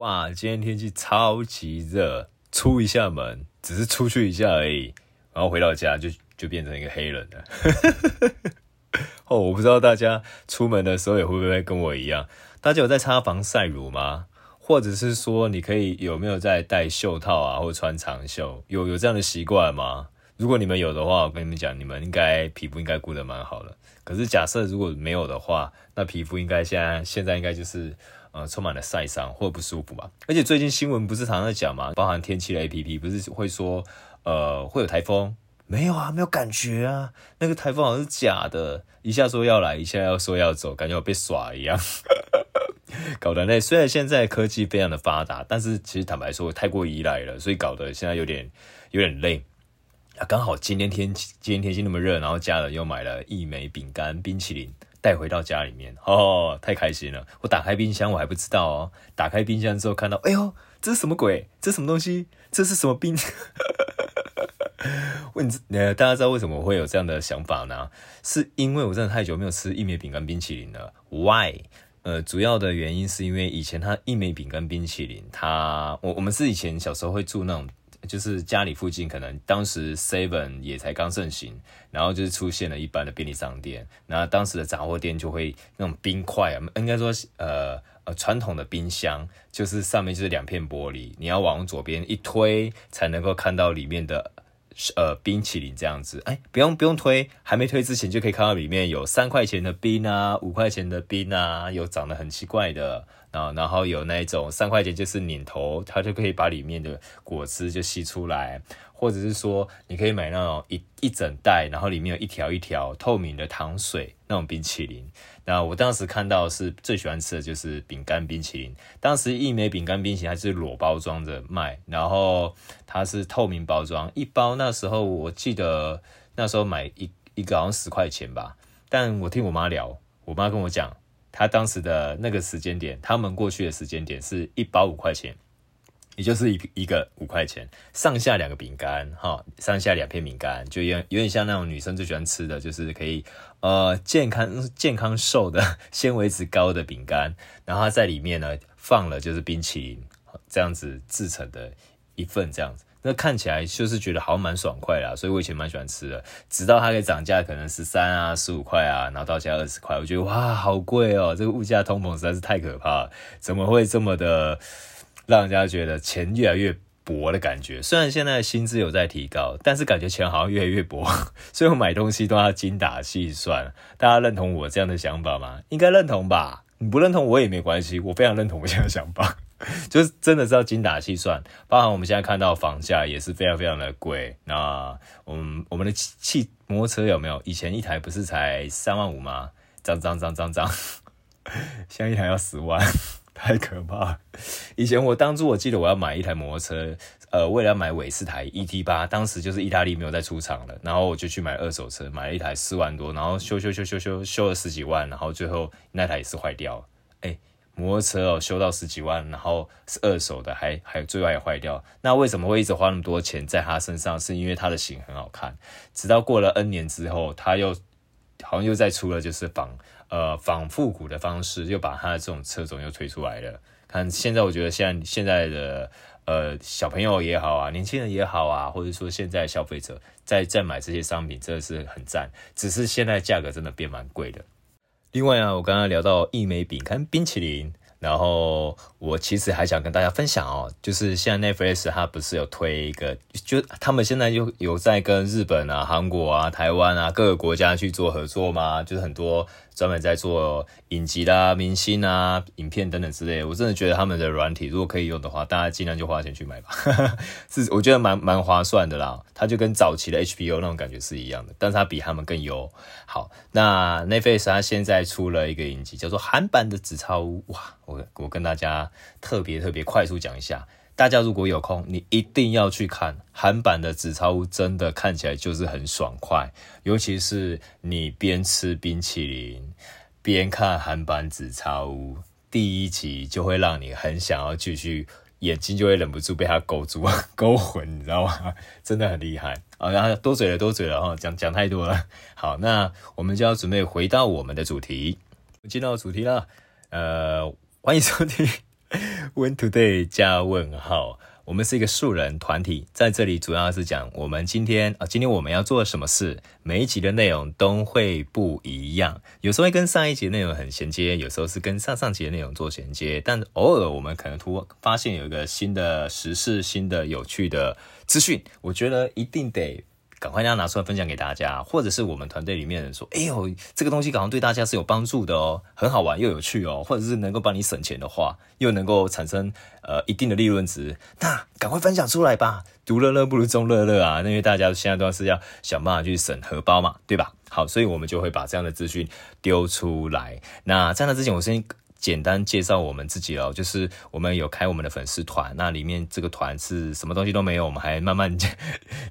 哇，今天天气超级热，出一下门只是出去一下而已，然后回到家就就变成一个黑人了。哦，我不知道大家出门的时候也会不会跟我一样，大家有在擦防晒乳吗？或者是说你可以有没有在戴袖套啊，或穿长袖？有有这样的习惯吗？如果你们有的话，我跟你们讲，你们应该皮肤应该顾得蛮好的。可是假设如果没有的话，那皮肤应该现在现在应该就是。呃，充满了晒伤或不舒服吧。而且最近新闻不是常常在讲嘛？包含天气的 APP 不是会说，呃，会有台风？没有啊，没有感觉啊。那个台风好像是假的，一下说要来，一下要说要走，感觉我被耍一样，搞得累。虽然现在科技非常的发达，但是其实坦白说太过依赖了，所以搞得现在有点有点累。啊，刚好今天天气今天天气那么热，然后家人又买了一枚饼干冰淇淋。带回到家里面，哦，太开心了！我打开冰箱，我还不知道哦。打开冰箱之后，看到，哎呦，这是什么鬼？这是什么东西？这是什么冰？问，呃，大家知道为什么会有这样的想法呢？是因为我真的太久没有吃义美饼干冰淇淋了。Why？呃，主要的原因是因为以前它义美饼干冰淇淋，它我我们是以前小时候会住那种。就是家里附近可能当时 Seven 也才刚盛行，然后就是出现了一般的便利商店，然后当时的杂货店就会那种冰块啊，应该说呃呃传统的冰箱，就是上面就是两片玻璃，你要往左边一推才能够看到里面的呃冰淇淋这样子，哎，不用不用推，还没推之前就可以看到里面有三块钱的冰啊，五块钱的冰啊，有长得很奇怪的。啊，然后有那种三块钱就是拧头，它就可以把里面的果汁就吸出来，或者是说你可以买那种一一整袋，然后里面有一条一条透明的糖水那种冰淇淋。那我当时看到是最喜欢吃的就是饼干冰淇淋。当时义美饼干冰淇淋它是裸包装着卖，然后它是透明包装，一包那时候我记得那时候买一一个好像十块钱吧，但我听我妈聊，我妈跟我讲。他当时的那个时间点，他们过去的时间点是一包五块钱，也就是一一个五块钱，上下两个饼干，哈，上下两片饼干，就有有点像那种女生最喜欢吃的就是可以呃健康健康瘦的纤维质高的饼干，然后它在里面呢放了就是冰淇淋这样子制成的一份这样子。那看起来就是觉得好像蛮爽快啦，所以我以前蛮喜欢吃的。直到它给涨价，可能十三啊、十五块啊，然后到现在二十块，我觉得哇，好贵哦！这个物价通膨实在是太可怕了，怎么会这么的让人家觉得钱越来越薄的感觉？虽然现在薪资有在提高，但是感觉钱好像越来越薄，所以我买东西都要精打细算。大家认同我这样的想法吗？应该认同吧？你不认同我也没关系，我非常认同我这样的想法。就是真的是要精打细算，包含我们现在看到房价也是非常非常的贵。那我们我们的汽摩托车有没有？以前一台不是才三万五吗？涨涨涨涨涨，现在一台要十万，太可怕。以前我当初我记得我要买一台摩托车，呃，为了要买韦斯台 ET 八，当时就是意大利没有再出厂了，然后我就去买二手车，买了一台四万多，然后修修修修修修了十几万，然后最后那台也是坏掉了，摩托车哦，修到十几万，然后是二手的，还还有最后也坏掉。那为什么会一直花那么多钱在他身上？是因为他的型很好看。直到过了 N 年之后，他又好像又再出了，就是仿呃仿复古的方式，又把他的这种车种又推出来了。看现在，我觉得现在现在的呃小朋友也好啊，年轻人也好啊，或者说现在消费者在在买这些商品，真的是很赞。只是现在价格真的变蛮贵的。另外啊，我刚刚聊到一枚饼干冰淇淋，然后我其实还想跟大家分享哦，就是现在 Netflix 它不是有推一个，就他们现在又有在跟日本啊、韩国啊、台湾啊各个国家去做合作吗？就是很多。专门在做影集啦、明星啊、影片等等之类的，我真的觉得他们的软体如果可以用的话，大家尽量就花钱去买吧，是我觉得蛮蛮划算的啦。它就跟早期的 HBO 那种感觉是一样的，但是它比他们更优。好，那 Netflix 它现在出了一个影集，叫做韩版的纸钞屋。哇，我我跟大家特别特别快速讲一下。大家如果有空，你一定要去看韩版的《纸钞屋》，真的看起来就是很爽快。尤其是你边吃冰淇淋边看韩版《纸钞屋》，第一集就会让你很想要继续，眼睛就会忍不住被它勾住、勾魂，你知道吗？真的很厉害啊！然后多嘴了，多嘴了哈，讲讲太多了。好，那我们就要准备回到我们的主题，进到主题了。呃，欢迎收听。When today 加问号。我们是一个素人团体，在这里主要是讲我们今天啊，今天我们要做什么事。每一集的内容都会不一样，有时候会跟上一集的内容很衔接，有时候是跟上上集的内容做衔接，但偶尔我们可能突发现有一个新的时事、新的有趣的资讯，我觉得一定得。赶快让它拿出来分享给大家，或者是我们团队里面人说：“哎呦，这个东西好像对大家是有帮助的哦，很好玩又有趣哦，或者是能够帮你省钱的话，又能够产生呃一定的利润值，那赶快分享出来吧！独乐乐不如众乐乐啊！因为大家现在都是要想办法去省荷包嘛，对吧？好，所以我们就会把这样的资讯丢出来。那在那之前，我先。简单介绍我们自己哦，就是我们有开我们的粉丝团，那里面这个团是什么东西都没有，我们还慢慢建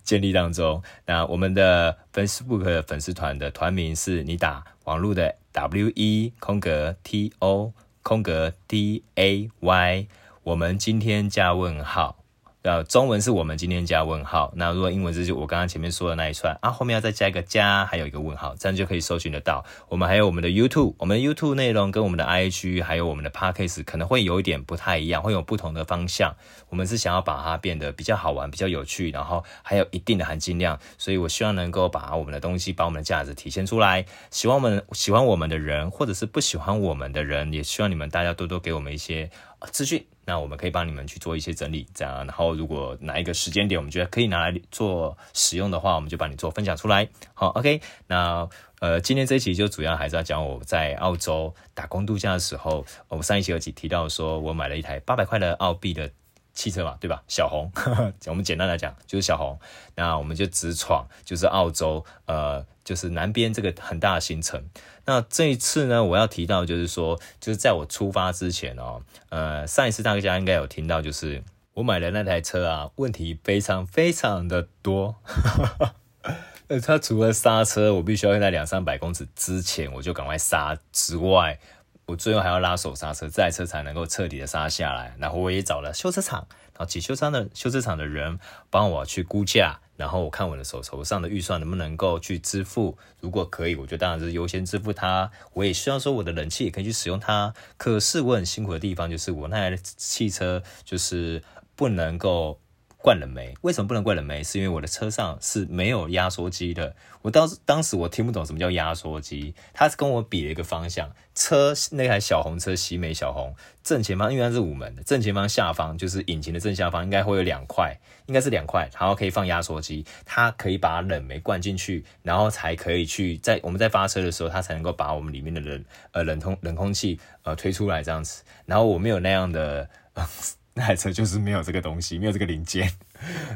建立当中。那我们的 Facebook 粉丝团的团名是你打网络的 W E 空格 T O 空格 D A Y，我们今天加问号。呃，中文是我们今天加问号，那如果英文是就我刚刚前面说的那一串啊，后面要再加一个加，还有一个问号，这样就可以搜寻得到。我们还有我们的 YouTube，我们 YouTube 内容跟我们的 IG 还有我们的 Podcast 可能会有一点不太一样，会有不同的方向。我们是想要把它变得比较好玩、比较有趣，然后还有一定的含金量，所以我希望能够把我们的东西、把我们的价值体现出来。喜欢我们、喜欢我们的人，或者是不喜欢我们的人，也希望你们大家多多给我们一些资讯。那我们可以帮你们去做一些整理，这样，然后如果哪一个时间点我们觉得可以拿来做使用的话，我们就帮你做分享出来。好，OK，那呃，今天这一期就主要还是要讲我在澳洲打工度假的时候，我们上一期有提提到说我买了一台八百块的澳币的汽车嘛，对吧？小红，我们简单来讲就是小红。那我们就直闯，就是澳洲，呃，就是南边这个很大的行程。那这一次呢，我要提到就是说，就是在我出发之前哦，呃，上一次大家应该有听到，就是我买的那台车啊，问题非常非常的多。呃，它除了刹车，我必须要在两三百公尺之前我就赶快刹之外，我最后还要拉手刹车，这台车才能够彻底的刹下来。然后我也找了修车厂，然后请修车的修车厂的人帮我去估价。然后我看我的手头上的预算能不能够去支付，如果可以，我就当然是优先支付它。我也希望说我的冷气也可以去使用它。可是我很辛苦的地方就是我那台汽车就是不能够。灌冷媒，为什么不能灌冷媒？是因为我的车上是没有压缩机的。我当时当时我听不懂什么叫压缩机，他是跟我比了一个方向，车那台小红车喜美小红正前方，因为它是五门的，正前方下方就是引擎的正下方，应该会有两块，应该是两块，然后可以放压缩机，它可以把冷媒灌进去，然后才可以去在我们在发车的时候，它才能够把我们里面的冷呃冷空冷空气呃推出来这样子。然后我没有那样的。呃 那台车就是没有这个东西，没有这个零件，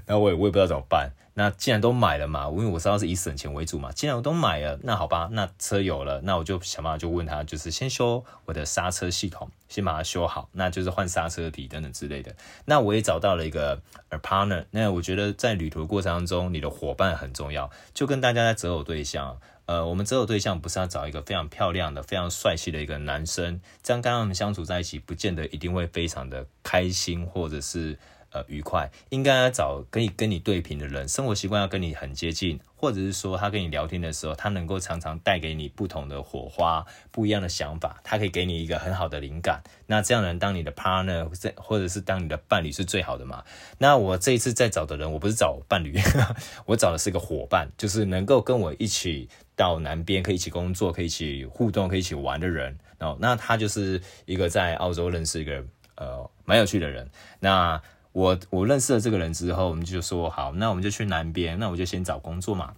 那我也我也不知道怎么办。那既然都买了嘛，因为我知道是以省钱为主嘛，既然我都买了，那好吧，那车有了，那我就想办法就问他，就是先修我的刹车系统，先把它修好，那就是换刹车皮等等之类的。那我也找到了一个 partner，那我觉得在旅途的过程当中，你的伙伴很重要，就跟大家在择偶对象。呃，我们择偶对象不是要找一个非常漂亮的、非常帅气的一个男生，这样跟他们相处在一起，不见得一定会非常的开心，或者是。呃，愉快应该要找可以跟你对频的人，生活习惯要跟你很接近，或者是说他跟你聊天的时候，他能够常常带给你不同的火花、不一样的想法，他可以给你一个很好的灵感。那这样的人当你的 partner，或者是当你的伴侣是最好的嘛？那我这一次在找的人，我不是找伴侣，我找的是一个伙伴，就是能够跟我一起到南边，可以一起工作，可以一起互动，可以一起玩的人。哦，那他就是一个在澳洲认识一个呃蛮有趣的人。那我我认识了这个人之后，我们就说好，那我们就去南边，那我就先找工作嘛。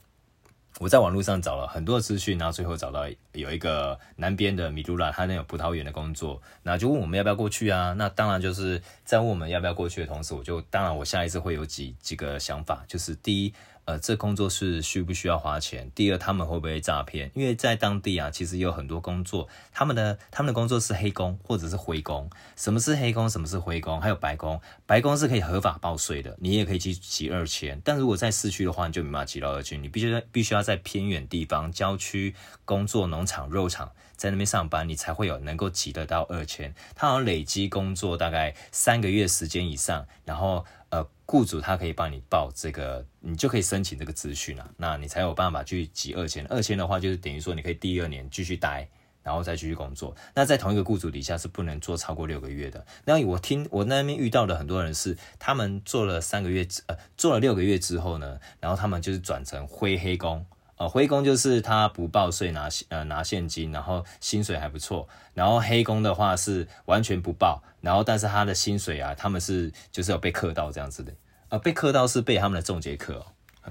我在网络上找了很多资讯，然后最后找到有一个南边的米杜拉，他那有葡萄园的工作，那就问我们要不要过去啊？那当然就是在问我们要不要过去的同时，我就当然我下一次会有几几个想法，就是第一。呃，这工作是需不需要花钱？第二，他们会不会诈骗？因为在当地啊，其实有很多工作，他们的他们的工作是黑工或者是灰工。什么是黑工？什么是灰工？还有白工。白工是可以合法报税的，你也可以去集二千。但如果在市区的话，你就没办法集到二千。你必须必须要在偏远地方、郊区工作、农场、肉场，在那边上班，你才会有能够集得到二千。他好像累积工作大概三个月时间以上，然后。呃，雇主他可以帮你报这个，你就可以申请这个资讯了，那你才有办法去挤二千。二千的话，就是等于说你可以第二年继续待，然后再继续工作。那在同一个雇主底下是不能做超过六个月的。那我听我那边遇到的很多人是，他们做了三个月，呃，做了六个月之后呢，然后他们就是转成灰黑工。呃，灰工就是他不报税拿呃拿现金，然后薪水还不错。然后黑工的话是完全不报，然后但是他的薪水啊，他们是就是有被克到这样子的。呃，被克到是被他们的中介克哦，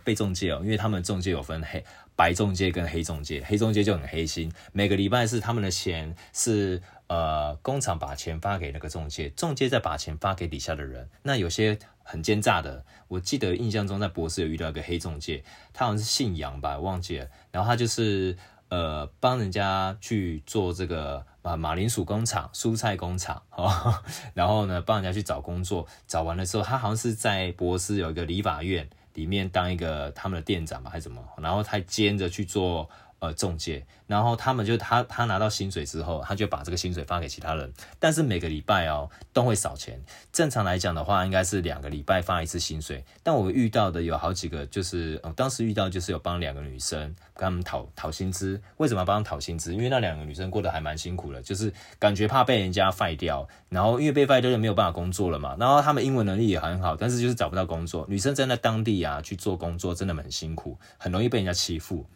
被中介哦，因为他们中介有分黑白中介跟黑中介，黑中介就很黑心，每个礼拜是他们的钱是呃工厂把钱发给那个中介，中介再把钱发给底下的人。那有些。很奸诈的，我记得印象中在博士有遇到一个黑中介，他好像是姓杨吧，忘记了。然后他就是呃帮人家去做这个啊马铃薯工厂、蔬菜工厂，哦，然后呢帮人家去找工作，找完了之后，他好像是在博士有一个理发院里面当一个他们的店长吧，还是什么，然后他兼着去做。呃，中介，然后他们就他他拿到薪水之后，他就把这个薪水发给其他人，但是每个礼拜哦都会少钱。正常来讲的话，应该是两个礼拜发一次薪水。但我遇到的有好几个，就是当时遇到就是有帮两个女生跟他们讨讨薪资。为什么帮他讨薪资？因为那两个女生过得还蛮辛苦的，就是感觉怕被人家废掉，然后因为被废掉就没有办法工作了嘛。然后他们英文能力也很好，但是就是找不到工作。女生在那当地啊去做工作，真的很辛苦，很容易被人家欺负。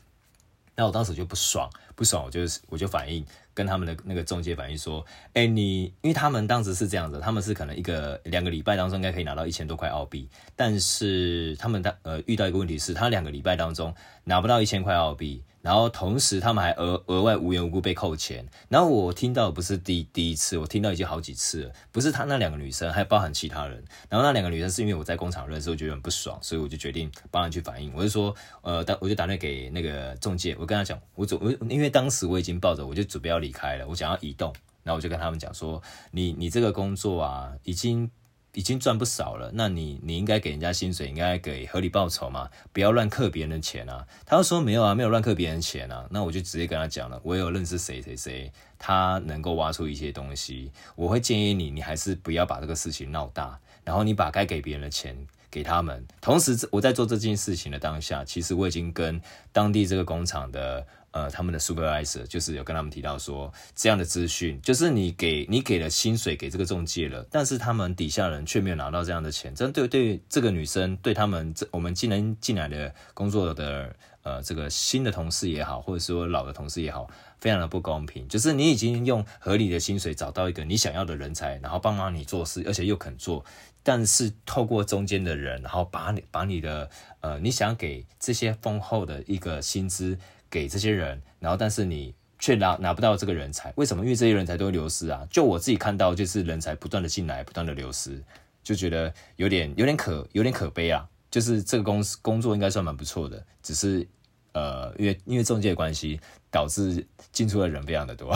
那我当时就不爽，不爽，我就我就反映跟他们的那个中介反映说，哎、你因为他们当时是这样子，他们是可能一个两个礼拜当中应该可以拿到一千多块澳币，但是他们当呃遇到一个问题是，他两个礼拜当中拿不到一千块澳币。然后同时，他们还额额外无缘无故被扣钱。然后我听到不是第第一次，我听到已经好几次了。不是他那两个女生，还包含其他人。然后那两个女生是因为我在工厂认识，我觉得很不爽，所以我就决定帮他去反映。我就说，呃，打我就打电话给那个中介，我跟他讲，我准我因为因为当时我已经抱着，我就准备要离开了，我想要移动。然后我就跟他们讲说，你你这个工作啊，已经。已经赚不少了，那你你应该给人家薪水，应该给合理报酬嘛，不要乱扣别人的钱啊。他说没有啊，没有乱扣别人钱啊。那我就直接跟他讲了，我有认识谁谁谁，他能够挖出一些东西，我会建议你，你还是不要把这个事情闹大，然后你把该给别人的钱给他们。同时，我在做这件事情的当下，其实我已经跟当地这个工厂的。呃，他们的 supervisor 就是有跟他们提到说，这样的资讯就是你给你给了薪水给这个中介了，但是他们底下人却没有拿到这样的钱，这对对这个女生对他们这我们进来进来的工作的呃这个新的同事也好，或者说老的同事也好，非常的不公平。就是你已经用合理的薪水找到一个你想要的人才，然后帮忙你做事，而且又肯做，但是透过中间的人，然后把你把你的呃你想给这些丰厚的一个薪资。给这些人，然后但是你却拿拿不到这个人才，为什么？因为这些人才都会流失啊！就我自己看到，就是人才不断的进来，不断的流失，就觉得有点有点可有点可悲啊！就是这个公司工作应该算蛮不错的，只是呃，因为因为中介的关系，导致进出的人非常的多。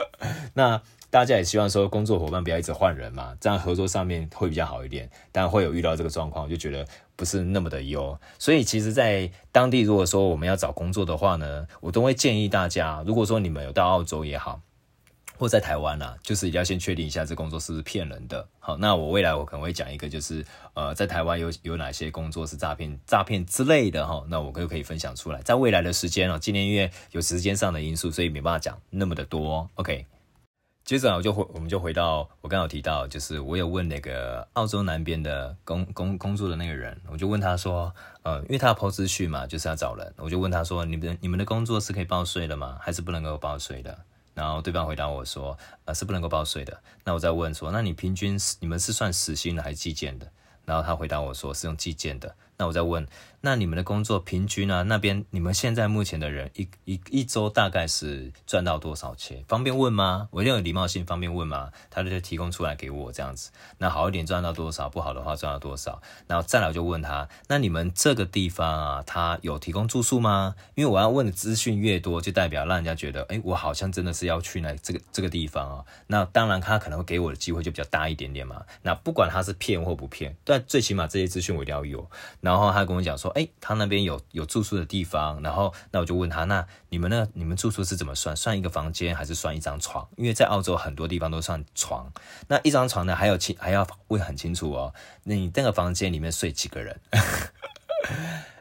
那。大家也希望说，工作伙伴不要一直换人嘛，这样合作上面会比较好一点。但会有遇到这个状况，我就觉得不是那么的优。所以其实，在当地如果说我们要找工作的话呢，我都会建议大家，如果说你们有到澳洲也好，或在台湾啊，就是一定要先确定一下这工作是不是骗人的。好，那我未来我可能会讲一个，就是呃，在台湾有有哪些工作是诈骗、诈骗之类的哈。那我就可以分享出来。在未来的时间啊，今年因为有时间上的因素，所以没办法讲那么的多。OK。接着我就回，我们就回到我刚刚有提到，就是我有问那个澳洲南边的工工工作的那个人，我就问他说，呃，因为他要 PO 资讯嘛，就是要找人，我就问他说，你们你们的工作是可以报税的吗？还是不能够报税的？然后对方回答我说，呃，是不能够报税的。那我再问说，那你平均你们是算时薪的还是计件的？然后他回答我说是用计件的。那我再问，那你们的工作平均呢？那边你们现在目前的人一一一周大概是赚到多少钱？方便问吗？我有礼貌性方便问吗？他就提供出来给我这样子。那好一点赚到多少？不好的话赚到多少？然后再来我就问他，那你们这个地方啊，他有提供住宿吗？因为我要问的资讯越多，就代表让人家觉得，哎，我好像真的是要去那这个这个地方啊。那当然他可能会给我的机会就比较大一点点嘛。那不管他是骗或不骗，但最起码这些资讯我一定要有。然后他跟我讲说，哎，他那边有有住宿的地方。然后，那我就问他，那你们那你们住宿是怎么算？算一个房间还是算一张床？因为在澳洲很多地方都算床。那一张床呢，还有清还要问很清楚哦。那你那个房间里面睡几个人？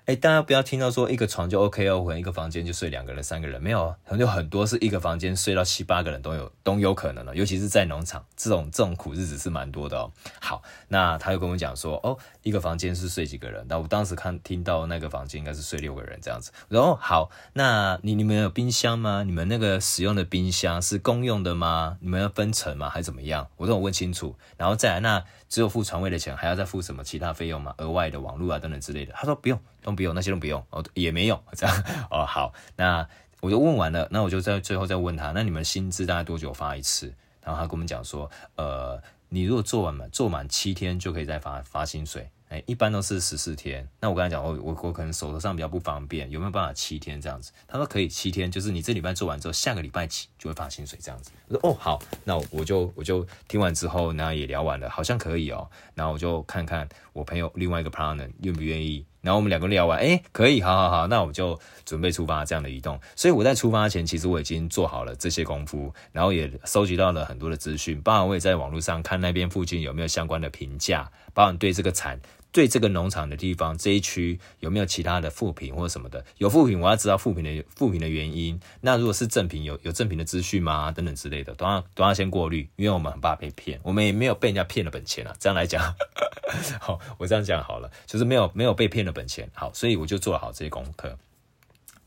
哎，大家不要听到说一个床就 OK 哦，或者一个房间就睡两个人、三个人，没有，可能有很多是一个房间睡到七八个人都有，都有可能的。尤其是在农场，这种这种苦日子是蛮多的哦。好，那他又跟我讲说，哦，一个房间是睡几个人？那我当时看听到那个房间应该是睡六个人这样子。然后好，那你你们有冰箱吗？你们那个使用的冰箱是公用的吗？你们要分层吗？还是怎么样？我都有问清楚。然后再来，那只有付床位的钱，还要再付什么其他费用吗？额外的网络啊等等之类的。他说不用。都不用，那些都不用哦，也没用 这样哦。好，那我就问完了，那我就在最后再问他，那你们薪资大概多久发一次？然后他跟我们讲说，呃，你如果做完满做满七天就可以再发发薪水。哎，一般都是十四天。那我刚才讲，我我我可能手头上比较不方便，有没有办法七天这样子？他说可以七天，就是你这礼拜做完之后，下个礼拜起就会发薪水这样子。我说哦好，那我就我就听完之后，那也聊完了，好像可以哦。然后我就看看我朋友另外一个 partner 愿不愿意。然后我们两个聊完，哎，可以，好好好，那我们就准备出发这样的移动。所以我在出发前，其实我已经做好了这些功夫，然后也收集到了很多的资讯，包括我也在网络上看那边附近有没有相关的评价，包括对这个产。对这个农场的地方这一区有没有其他的副品或者什么的？有副品，我要知道副品的副品的原因。那如果是正品，有有正品的资讯吗？等等之类的，都要都要先过滤，因为我们很怕被骗，我们也没有被人家骗了本钱啊。这样来讲，好，我这样讲好了，就是没有没有被骗了本钱。好，所以我就做好这些功课。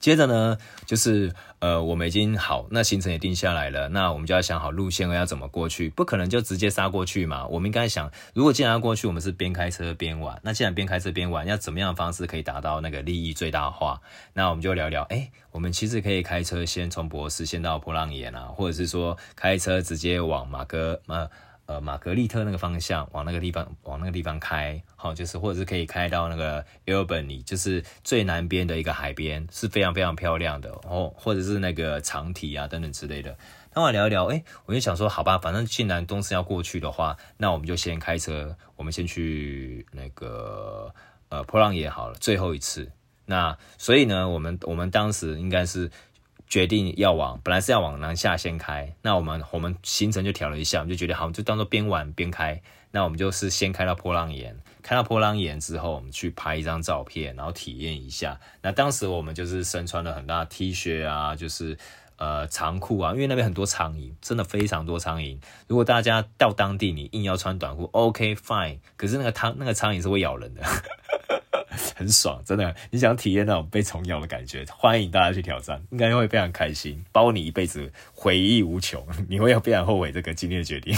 接着呢，就是呃，我们已经好，那行程也定下来了，那我们就要想好路线要怎么过去，不可能就直接杀过去嘛。我们应该想，如果既然要过去，我们是边开车边玩，那既然边开车边玩，要怎么样的方式可以达到那个利益最大化？那我们就聊聊，哎、我们其实可以开车先从博斯先到波浪岩啊，或者是说开车直接往马哥呃。呃，玛格丽特那个方向，往那个地方，往那个地方开，好，就是或者是可以开到那个 Albany，就是最南边的一个海边，是非常非常漂亮的哦，或者是那个长堤啊等等之类的。那我聊一聊，哎，我就想说，好吧，反正既然东西要过去的话，那我们就先开车，我们先去那个呃波浪岩好了，最后一次。那所以呢，我们我们当时应该是。决定要往，本来是要往南下先开，那我们我们行程就调了一下，我们就觉得好，就当做边玩边开。那我们就是先开到波浪岩，开到波浪岩之后，我们去拍一张照片，然后体验一下。那当时我们就是身穿了很大的 T 恤啊，就是呃长裤啊，因为那边很多苍蝇，真的非常多苍蝇。如果大家到当地，你硬要穿短裤，OK fine，可是那个苍那个苍蝇是会咬人的。很爽，真的，你想体验那种被虫咬的感觉，欢迎大家去挑战，应该会非常开心，包你一辈子回忆无穷，你会非常后悔这个今天的决定。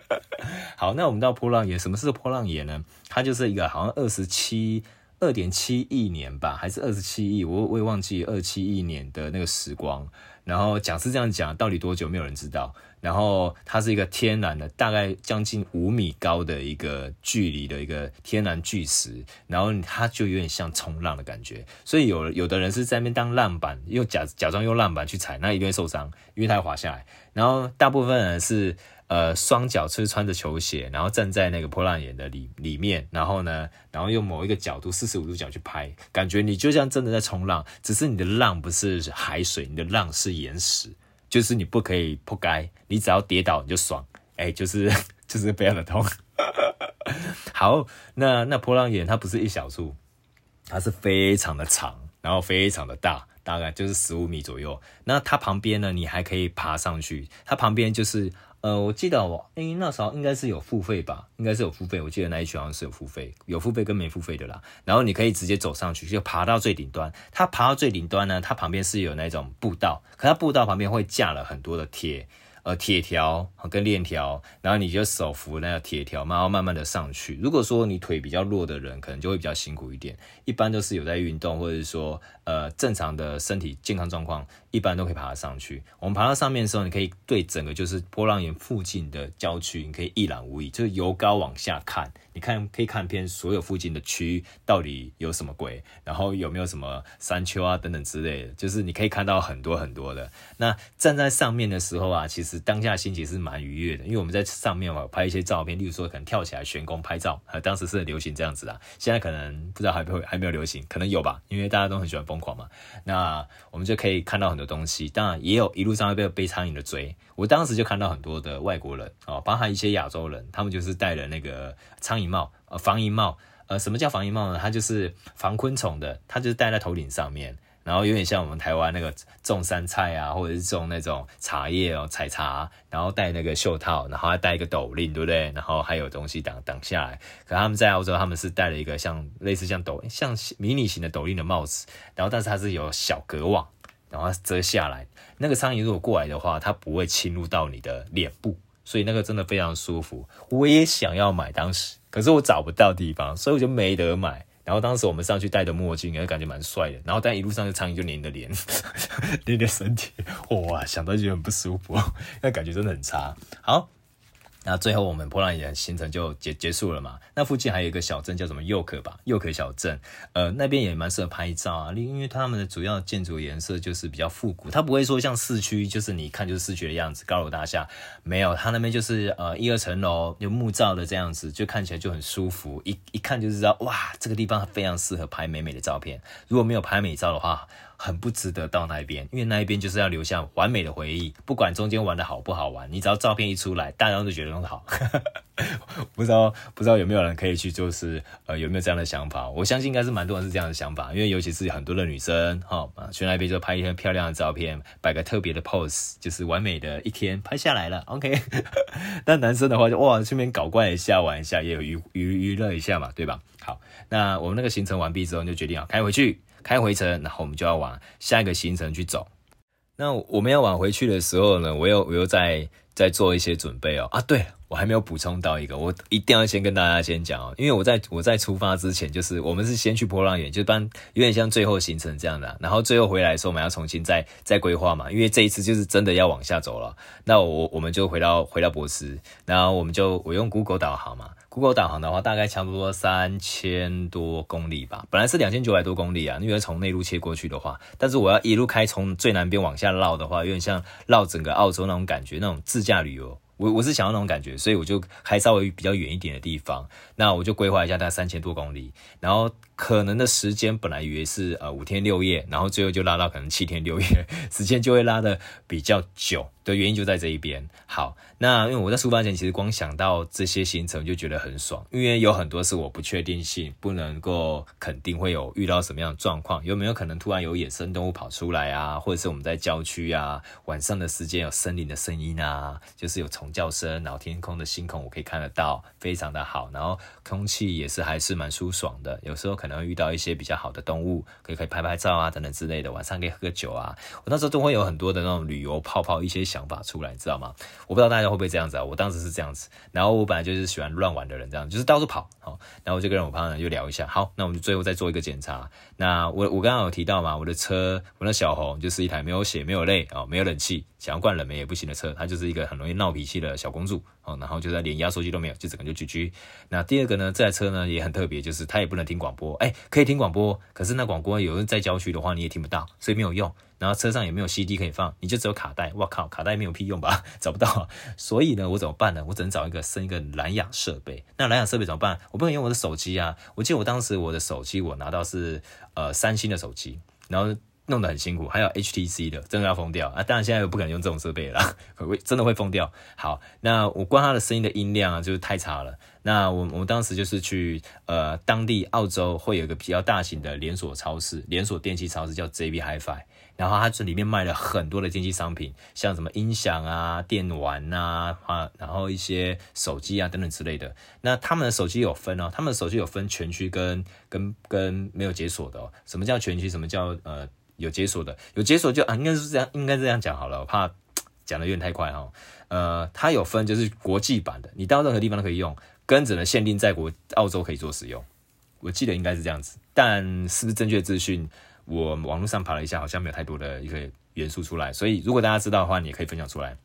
好，那我们到波浪岩，什么是波浪岩呢？它就是一个好像二十七二点七亿年吧，还是二十七亿？我我也忘记二七亿年的那个时光。然后讲是这样讲，到底多久没有人知道。然后它是一个天然的，大概将近五米高的一个距离的一个天然巨石，然后它就有点像冲浪的感觉。所以有有的人是在那边当浪板，用假假装用浪板去踩，那一定会受伤，因为它会滑下来。然后大部分人是。呃，双脚是穿着球鞋，然后站在那个波浪岩的里里面，然后呢，然后用某一个角度四十五度角去拍，感觉你就像真的在冲浪，只是你的浪不是海水，你的浪是岩石，就是你不可以扑街，你只要跌倒你就爽，哎，就是 就是非常的痛。好，那那波浪岩它不是一小处，它是非常的长，然后非常的大，大概就是十五米左右。那它旁边呢，你还可以爬上去，它旁边就是。呃，我记得我，诶，那时候应该是有付费吧，应该是有付费。我记得那一区好像是有付费，有付费跟没付费的啦。然后你可以直接走上去，就爬到最顶端。它爬到最顶端呢，它旁边是有那种步道，可它步道旁边会架了很多的铁。呃，铁条跟链条，然后你就手扶那个铁条，然后慢慢的上去。如果说你腿比较弱的人，可能就会比较辛苦一点。一般都是有在运动，或者是说呃正常的身体健康状况，一般都可以爬得上去。我们爬到上面的时候，你可以对整个就是波浪岩附近的郊区，你可以一览无遗，就是由高往下看。你看，可以看遍所有附近的区域到底有什么鬼，然后有没有什么山丘啊等等之类的，就是你可以看到很多很多的。那站在上面的时候啊，其实当下心情是蛮愉悦的，因为我们在上面嘛拍一些照片，例如说可能跳起来悬空拍照，呃，当时是很流行这样子的。现在可能不知道还不会还没有流行，可能有吧，因为大家都很喜欢疯狂嘛。那我们就可以看到很多东西，当然也有一路上会被被苍蝇的追。我当时就看到很多的外国人哦，包含一些亚洲人，他们就是戴了那个苍蝇。帽呃，防蝇帽，呃，什么叫防疫帽呢？它就是防昆虫的，它就是戴在头顶上面。然后有点像我们台湾那个种山菜啊，或者是种那种茶叶哦，采茶，然后戴那个袖套，然后还戴一个斗笠，对不对？然后还有东西挡挡下来。可他们在澳洲，他们是戴了一个像类似像斗像迷你型的斗笠的帽子，然后但是它是有小隔网，然后遮下来。那个苍蝇如果过来的话，它不会侵入到你的脸部，所以那个真的非常舒服。我也想要买，当时可是我找不到地方，所以我就没得买。然后当时我们上去戴的墨镜，感觉蛮帅的。然后但一路上就苍蝇就你的脸，你的身体，哇，想到就很不舒服，那感觉真的很差。好。那最后我们波浪岩行程就结结束了嘛？那附近还有一个小镇叫什么尤克吧？尤克小镇，呃，那边也蛮适合拍照啊，因为他们的主要建筑颜色就是比较复古，它不会说像市区，就是你看就是市区的样子，高楼大厦没有，它那边就是呃一二层楼有木造的这样子，就看起来就很舒服，一一看就知道哇，这个地方非常适合拍美美的照片。如果没有拍美照的话，很不值得到那一边，因为那一边就是要留下完美的回忆，不管中间玩的好不好玩，你只要照片一出来，大家都觉得很好。不知道不知道有没有人可以去，就是呃有没有这样的想法？我相信应该是蛮多人是这样的想法，因为尤其是很多的女生哈啊去那边就拍一些漂亮的照片，摆个特别的 pose，就是完美的一天拍下来了。OK，但男生的话就哇顺便搞怪一下玩一下，也有娱娱娱乐一下嘛，对吧？好，那我们那个行程完毕之后，就决定要开回去。开回程，然后我们就要往下一个行程去走。那我们要往回去的时候呢，我又我又在在做一些准备哦。啊，对了，我还没有补充到一个，我一定要先跟大家先讲哦，因为我在我在出发之前，就是我们是先去波浪岩，就当有点像最后行程这样的。然后最后回来的时候，我们要重新再再规划嘛，因为这一次就是真的要往下走了。那我我们就回到回到博斯，然后我们就我用 Google 导航嘛。Google 导航的话，大概差不多三千多公里吧。本来是两千九百多公里啊，因为从内陆切过去的话，但是我要一路开从最南边往下绕的话，有点像绕整个澳洲那种感觉，那种自驾旅游。我我是想要那种感觉，所以我就还稍微比较远一点的地方。那我就规划一下，大概三千多公里，然后可能的时间本来以为是呃五天六夜，然后最后就拉到可能七天六夜，时间就会拉的比较久。的原因就在这一边。好，那因为我在出发前其实光想到这些行程就觉得很爽，因为有很多是我不确定性，不能够肯定会有遇到什么样的状况，有没有可能突然有野生动物跑出来啊，或者是我们在郊区啊，晚上的时间有森林的声音啊，就是有虫叫声，然后天空的星空我可以看得到，非常的好，然后空气也是还是蛮舒爽的，有时候可能会遇到一些比较好的动物，可以可以拍拍照啊等等之类的，晚上可以喝个酒啊，我那时候都会有很多的那种旅游泡泡一些。想法出来，你知道吗？我不知道大家会不会这样子啊？我当时是这样子，然后我本来就是喜欢乱玩的人，这样就是到处跑，好，然后我就跟我朋友就聊一下，好，那我们就最后再做一个检查。那我我刚刚有提到嘛，我的车，我的小红就是一台没有血、没有泪啊、没有冷气，想要灌冷媒也不行的车，它就是一个很容易闹脾气的小公主，哦，然后就是连压缩机都没有，就整个就 GG。那第二个呢，这台车呢也很特别，就是它也不能听广播，哎，可以听广播，可是那广播有人在郊区的话你也听不到，所以没有用。然后车上也没有 CD 可以放，你就只有卡带。我靠，卡带没有屁用吧？找不到。所以呢，我怎么办呢？我只能找一个生一个蓝牙设备。那蓝牙设备怎么办？我不能用我的手机啊。我记得我当时我的手机我拿到是呃三星的手机，然后弄得很辛苦。还有 HTC 的，真的要疯掉啊！当然现在又不敢用这种设备了，会真的会疯掉。好，那我关它的声音的音量啊，就是太差了。那我我当时就是去呃当地澳洲会有一个比较大型的连锁超市，连锁电器超市叫 JB Hi-Fi。然后它这里面卖了很多的电器商品，像什么音响啊、电玩啊，啊，然后一些手机啊等等之类的。那他们的手机有分哦，他们的手机有分全区跟跟跟没有解锁的哦。什么叫全区？什么叫呃有解锁的？有解锁就啊，应该是这样，应该这样讲好了，我怕讲的有点太快哈、哦。呃，它有分就是国际版的，你到任何地方都可以用，跟只能限定在国澳洲可以做使用。我记得应该是这样子，但是不是正确资讯？我网络上爬了一下，好像没有太多的一个元素出来，所以如果大家知道的话，你也可以分享出来。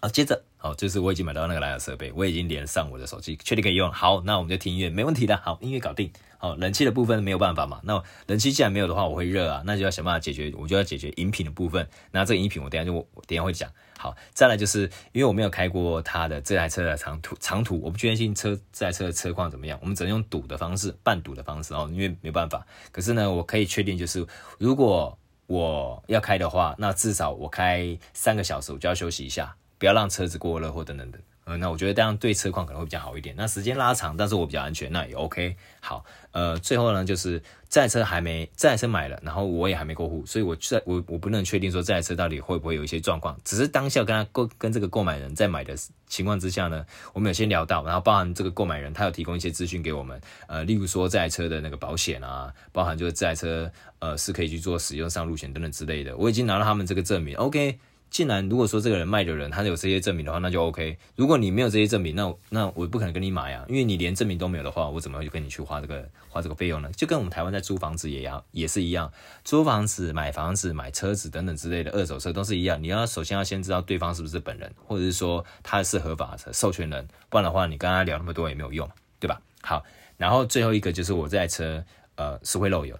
好，接着，好，就是我已经买到那个蓝牙设备，我已经连上我的手机，确定可以用。好，那我们就听音乐，没问题的。好，音乐搞定。好，冷气的部分没有办法嘛？那冷气既然没有的话，我会热啊，那就要想办法解决，我就要解决饮品的部分。那这个饮品我等下就我等下会讲。好，再来就是因为我没有开过它的这台车的长途长途，我不确定车这台车的车况怎么样，我们只能用赌的方式，半赌的方式哦，因为没办法。可是呢，我可以确定就是，如果我要开的话，那至少我开三个小时，我就要休息一下，不要让车子过热或等等的。呃，那我觉得这样对车况可能会比较好一点。那时间拉长，但是我比较安全，那也 OK。好，呃，最后呢，就是这台车还没，这台车买了，然后我也还没过户，所以我在我我不能确定说这台车到底会不会有一些状况。只是当下跟他购跟这个购买人在买的情况之下呢，我们有先聊到，然后包含这个购买人他有提供一些资讯给我们，呃，例如说这台车的那个保险啊，包含就是这台车呃是可以去做使用上路险等等之类的，我已经拿到他们这个证明，OK。既然如果说这个人卖的人他有这些证明的话，那就 OK。如果你没有这些证明，那那我不可能跟你买啊，因为你连证明都没有的话，我怎么会跟你去花这个花这个费用呢？就跟我们台湾在租房子也一样，也是一样，租房子、买房子、买车子等等之类的二手车都是一样。你要首先要先知道对方是不是本人，或者是说他是合法的授权人，不然的话你跟他聊那么多也没有用，对吧？好，然后最后一个就是我这台车呃是会漏油，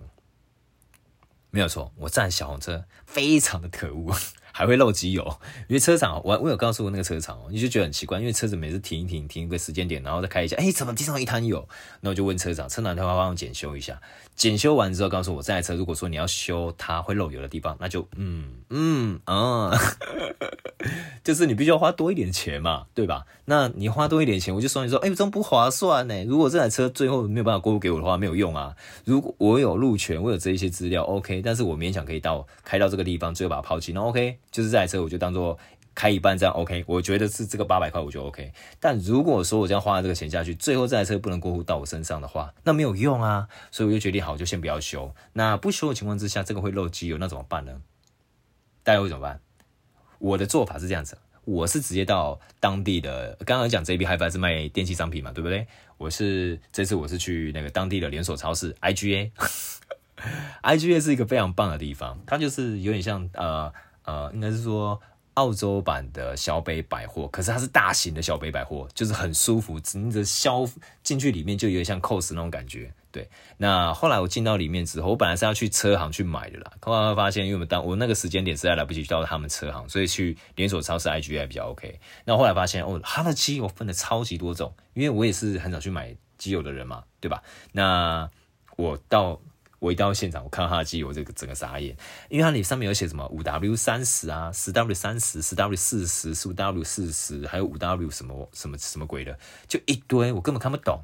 没有错，我这台小红车非常的可恶。还会漏机油，因为车厂我我有告诉过那个车厂，你就觉得很奇怪，因为车子每次停一停，停一个时间点，然后再开一下，哎，怎么地上一滩油？那我就问车厂，车厂他会帮我检修一下，检修完之后告诉我，这台车如果说你要修它会漏油的地方，那就嗯嗯啊，就是你必须要花多一点钱嘛，对吧？那你花多一点钱，我就说你说，哎，这样不划算呢。如果这台车最后没有办法过户给我的话，没有用啊。如果我有路权，我有这一些资料，OK，但是我勉强可以到开到这个地方，最后把它抛弃，那 OK。就是这台车，我就当做开一半这样 OK，我觉得是这个八百块我就 OK。但如果说我这样花了这个钱下去，最后这台车不能过户到我身上的话，那没有用啊。所以我就决定好，就先不要修。那不修的情况之下，这个会漏机油，那怎么办呢？大家会怎么办？我的做法是这样子，我是直接到当地的，刚刚讲 JB Hi-Fi 是卖电器商品嘛，对不对？我是这次我是去那个当地的连锁超市 IGA，IGA 是一个非常棒的地方，它就是有点像呃。呃，应该是说澳洲版的小北百货，可是它是大型的小北百货，就是很舒服，你的消进去里面就有点像 COS 那种感觉。对，那后来我进到里面之后，我本来是要去车行去买的啦，后来发现因为我们当我那个时间点实在来不及到他们车行，所以去连锁超市 IGA 比较 OK。那后来发现哦，它的机油分的超级多种，因为我也是很少去买机油的人嘛，对吧？那我到。我一到现场，我看到他的机油，这个整个傻眼，因为它里上面有写什么五 W 三十啊，十 W 三十，十 W 四十，十五 W 四十，还有五 W 什么什么什么鬼的，就一堆，我根本看不懂。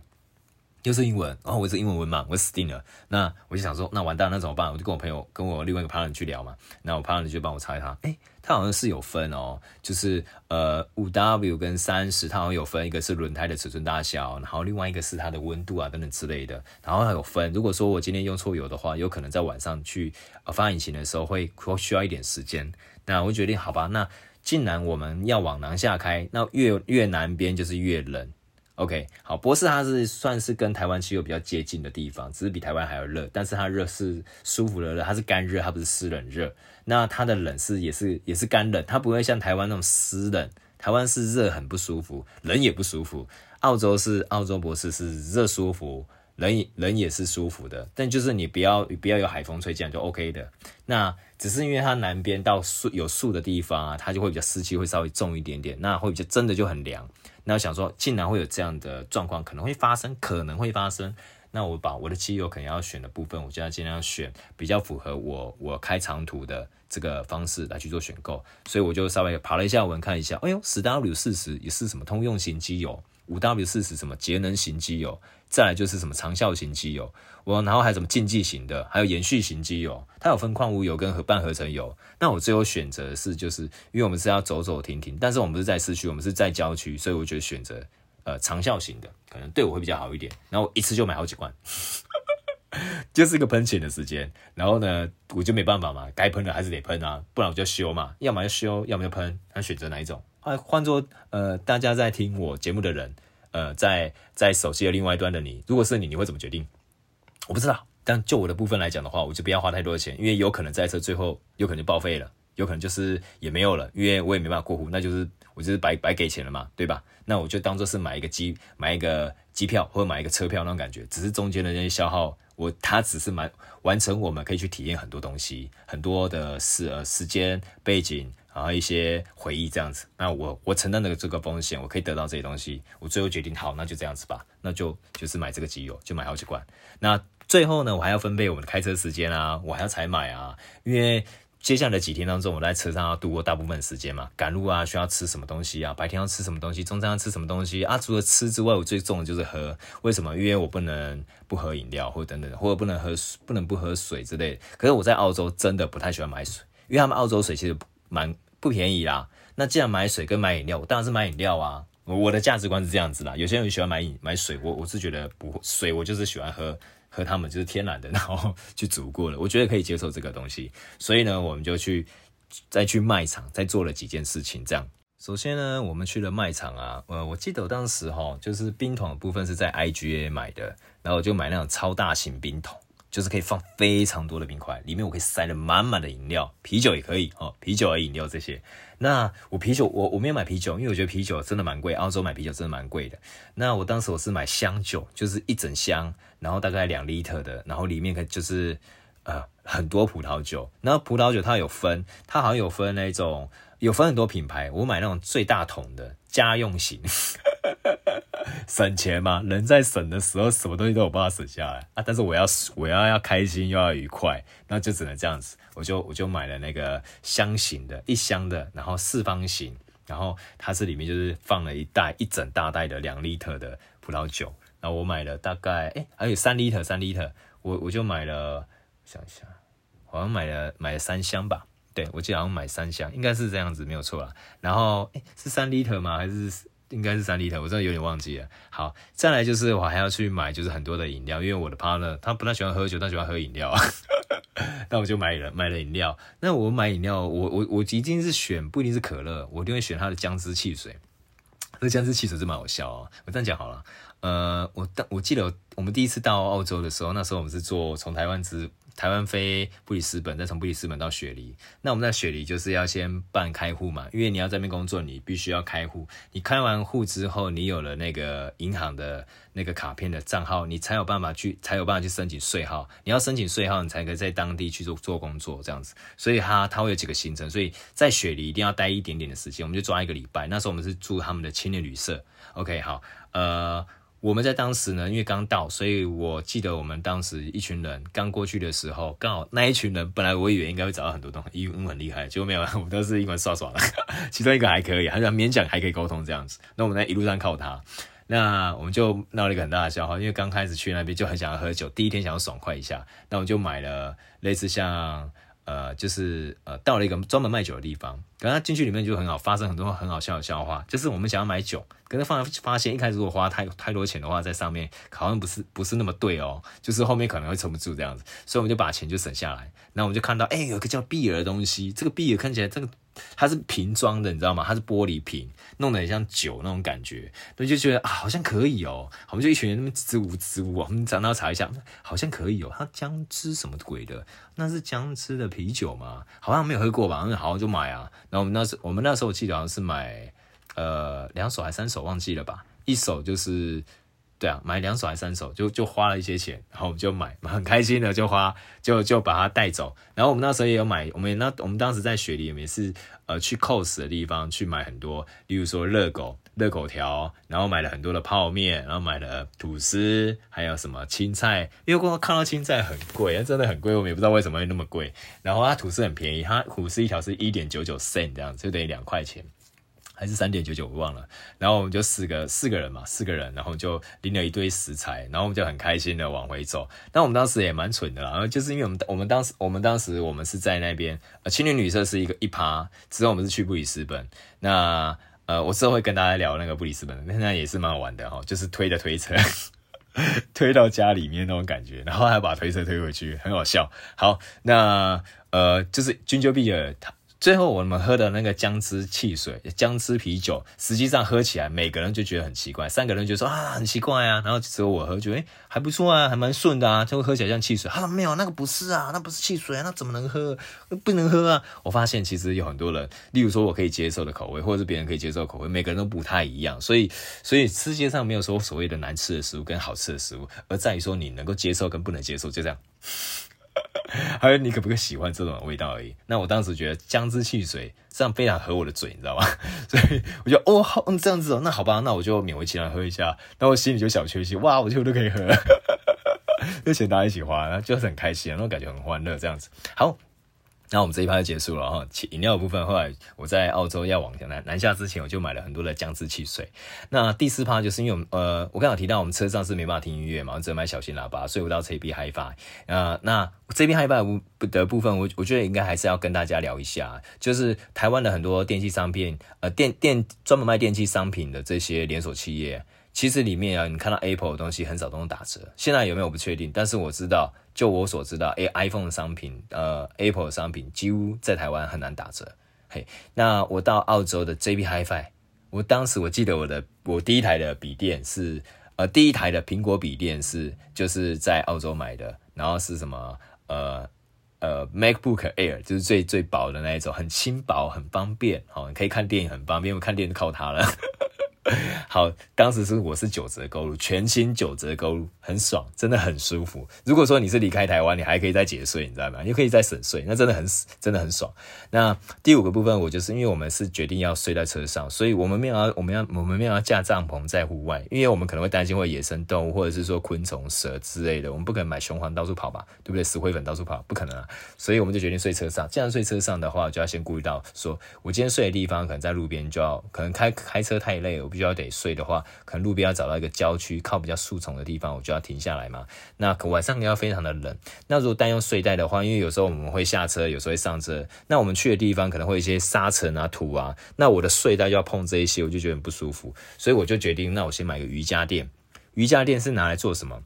又是英文，然后我是英文文盲，我死定了。那我就想说，那完蛋，那怎么办？我就跟我朋友，跟我另外一个 partner 去聊嘛。那我 partner 就帮我查一查，哎，他好像是有分哦，就是呃五 W 跟三十，它好像有分，一个是轮胎的尺寸大小，然后另外一个是它的温度啊等等之类的，然后还有分。如果说我今天用错油的话，有可能在晚上去呃发引擎的时候会会需要一点时间。那我决定，好吧，那既然我们要往南下开，那越越南边就是越冷。OK，好，博士它是算是跟台湾气候比较接近的地方，只是比台湾还要热，但是它热是舒服的热，它是干热，它不是湿冷热。那它的冷是也是也是干冷，它不会像台湾那种湿冷。台湾是热很不舒服，冷也不舒服。澳洲是澳洲博士是热舒服，冷也冷也是舒服的，但就是你不要不要有海风吹进来就 OK 的。那只是因为它南边到树有树的地方啊，它就会比较湿气会稍微重一点点，那会比较真的就很凉。那想说，竟然会有这样的状况，可能会发生，可能会发生。那我把我的机油可能要选的部分，我就要尽量选比较符合我我开长途的这个方式来去做选购。所以我就稍微爬了一下文，看一下，哎呦，十 W 四十也是什么通用型机油，五 W 四十什么节能型机油。再来就是什么长效型机油，我然后还有什么竞技型的，还有延续型机油，它有分矿物油跟和半合成油。那我最后选择是就是，因为我们是要走走停停，但是我们不是在市区，我们是在郊区，所以我觉得选择呃长效型的可能对我会比较好一点。然后我一次就买好几罐，就是一个喷钱的时间。然后呢，我就没办法嘛，该喷的还是得喷啊，不然我就修嘛，要么就修，要么就喷，那选择哪一种？换，换做呃大家在听我节目的人。呃，在在手机的另外一端的你，如果是你，你会怎么决定？我不知道。但就我的部分来讲的话，我就不要花太多的钱，因为有可能这车最后有可能就报废了，有可能就是也没有了，因为我也没办法过户，那就是我就是白白给钱了嘛，对吧？那我就当做是买一个机买一个机票或者买一个车票那种感觉，只是中间的那些消耗，我它只是买完成我们可以去体验很多东西，很多的时呃时间背景。然后一些回忆这样子，那我我承担的这个风险，我可以得到这些东西。我最后决定，好，那就这样子吧，那就就是买这个机油，就买好几罐。那最后呢，我还要分配我们的开车时间啊，我还要采买啊，因为接下来的几天当中，我在车上要度过大部分时间嘛，赶路啊，需要吃什么东西啊？白天要吃什么东西？中餐要吃什么东西啊？除了吃之外，我最重的就是喝。为什么？因为我不能不喝饮料，或者等等，或者不能喝不能不喝水之类的。可是我在澳洲真的不太喜欢买水，因为他们澳洲水其实蛮不便宜啦。那既然买水跟买饮料，我当然是买饮料啊。我的价值观是这样子啦。有些人喜欢买饮买水，我我是觉得不水，我就是喜欢喝。喝他们就是天然的，然后去煮过了，我觉得可以接受这个东西，所以呢，我们就去再去卖场，再做了几件事情。这样，首先呢，我们去了卖场啊，呃，我记得我当时哈，就是冰桶的部分是在 IGA 买的，然后我就买那种超大型冰桶。就是可以放非常多的冰块，里面我可以塞了满满的饮料，啤酒也可以哦，啤酒和饮料这些。那我啤酒我我没有买啤酒，因为我觉得啤酒真的蛮贵，澳洲买啤酒真的蛮贵的。那我当时我是买香酒，就是一整箱，然后大概两 liter 的，然后里面可就是呃很多葡萄酒。然后葡萄酒它有分，它好像有分那种，有分很多品牌，我买那种最大桶的家用型。省钱嘛，人在省的时候，什么东西都有办法省下来啊。但是我要我要要开心又要愉快，那就只能这样子。我就我就买了那个箱型的，一箱的，然后四方形，然后它是里面就是放了一袋一整大袋的两 liter 的葡萄酒。然后我买了大概哎、还有三 liter 三 liter，我我就买了，想一下，好像买了买了三箱吧。对，我记得好像买三箱，应该是这样子没有错啦。然后哎、欸，是三 liter 吗？还是？应该是三 L，我真的有点忘记了。好，再来就是我还要去买，就是很多的饮料，因为我的 partner 他不太喜欢喝酒，他喜欢喝饮料啊。那我就买了买了饮料。那我买饮料，我我我一定是选，不一定是可乐，我一定会选它的姜汁汽水。这姜汁汽水是蛮好笑哦。我这样讲好了，呃，我当我记得我们第一次到澳洲的时候，那时候我们是坐从台湾直。台湾飞布里斯本，再从布里斯本到雪梨。那我们在雪梨就是要先办开户嘛，因为你要在那边工作，你必须要开户。你开完户之后，你有了那个银行的那个卡片的账号，你才有办法去，才有办法去申请税号。你要申请税号，你才可以在当地去做做工作这样子。所以它它会有几个行程，所以在雪梨一定要待一点点的时间，我们就抓一个礼拜。那时候我们是住他们的青年旅社。OK，好，呃。我们在当时呢，因为刚到，所以我记得我们当时一群人刚过去的时候，刚好那一群人本来我以为应该会找到很多东西，英文很厉害，结果没有，我们都是英文耍耍的。其中一个还可以，好像勉强还可以沟通这样子。那我们在一路上靠他，那我们就闹了一个很大的笑话，因为刚开始去那边就很想要喝酒，第一天想要爽快一下，那我们就买了类似像。呃，就是呃，到了一个专门卖酒的地方，然后进去里面就很好，发生很多很好笑的笑话。就是我们想要买酒，可是发发现一开始如果花太太多钱的话，在上面好像不是不是那么对哦，就是后面可能会撑不住这样子，所以我们就把钱就省下来。然后我们就看到，哎、有个叫碧尔的东西，这个碧尔看起来这个。它是瓶装的，你知道吗？它是玻璃瓶，弄得很像酒那种感觉，那就觉得啊，好像可以哦。我们就一群人那么支吾支吾，我们找到查一下，好像可以哦。它姜汁什么鬼的？那是姜汁的啤酒吗？好像没有喝过吧？那好，就买啊。然后我们那时，我们那时候我记得好像是买呃两手还三手忘记了吧？一手就是。对啊，买两手还三手，就就花了一些钱，然后我们就买，很开心的就花，就就把它带走。然后我们那时候也有买，我们那我们当时在雪梨也是呃去 cos 的地方去买很多，例如说热狗、热狗条，然后买了很多的泡面，然后买了吐司，还有什么青菜。因为我看到青菜很贵，真的很贵，我们也不知道为什么会那么贵。然后它吐司很便宜，它吐司一条是一点九九 cent 这样，就等于两块钱。还是三点九九，我忘了。然后我们就四个四个人嘛，四个人，然后就拎了一堆食材，然后我们就很开心的往回走。但我们当时也蛮蠢的啦，然后就是因为我们我们当时我们当时我们是在那边青年旅社是一个一趴，之后我们是去布里斯本。那呃，我之后会跟大家聊那个布里斯本，那也是蛮好玩的哈，就是推着推车 推到家里面那种感觉，然后还把推车推回去，很好笑。好，那呃，就是 Ginger Beer 他。最后我们喝的那个姜汁汽水、姜汁啤酒，实际上喝起来每个人就觉得很奇怪，三个人就说啊很奇怪啊，然后只有我喝觉得诶还不错啊，还蛮顺的啊，就会喝起来像汽水。他说没有，那个不是啊，那不是汽水，那怎么能喝？不能喝啊！我发现其实有很多人，例如说我可以接受的口味，或者是别人可以接受口味，每个人都不太一样。所以，所以世界上没有说所谓的难吃的食物跟好吃的食物，而在于说你能够接受跟不能接受，就这样。还有你可不可以喜欢这种味道而已？那我当时觉得姜汁汽水这样非常合我的嘴，你知道吗？所以我就哦好，这样子哦，那好吧，那我就勉为其难喝一下。那我心里就小确幸，哇，我就都可以喝，就钱大家一起花，就是很开心，那种感觉很欢乐这样子。好，那我们这一趴就结束了哈。饮料的部分，后来我在澳洲要往南南下之前，我就买了很多的姜汁汽水。那第四趴就是因为我们呃，我刚好提到我们车上是没办法听音乐嘛，我只能买小型喇叭，所以我到 JB Hi-Fi。呃，那这边 Hi-Fi 的部分，我我觉得应该还是要跟大家聊一下，就是台湾的很多电器商品，呃，电电专门卖电器商品的这些连锁企业。其实里面啊，你看到 Apple 的东西很少都能打折。现在有没有不确定，但是我知道，就我所知道，哎，iPhone 的商品，呃，Apple 的商品几乎在台湾很难打折。嘿，那我到澳洲的 JB Hi-Fi，我当时我记得我的我第一台的笔电是，呃，第一台的苹果笔电是就是在澳洲买的，然后是什么，呃呃，MacBook Air，就是最最薄的那一种，很轻薄，很方便，好，你可以看电影很方便，我看电影靠它了。好，当时是我是九折购入，全新九折购入，很爽，真的很舒服。如果说你是离开台湾，你还可以再节税，你知道吗？你可以再省税，那真的很真的很爽。那第五个部分，我就是因为我们是决定要睡在车上，所以我们没有要我们要我们没有要架帐篷在户外，因为我们可能会担心会野生动物或者是说昆虫、蛇之类的，我们不可能买雄黄到处跑吧，对不对？死灰粉到处跑，不可能啊。所以我们就决定睡车上。既然睡车上的话，就要先顾虑到说，我今天睡的地方可能在路边，就要可能开开车太累了，必须要得睡的话。可能路边要找到一个郊区靠比较树丛的地方，我就要停下来嘛。那晚上你要非常的冷。那如果单用睡袋的话，因为有时候我们会下车，有时候会上车，那我们去的地方可能会一些沙尘啊、土啊，那我的睡袋就要碰这一些，我就觉得很不舒服。所以我就决定，那我先买个瑜伽垫。瑜伽垫是拿来做什么？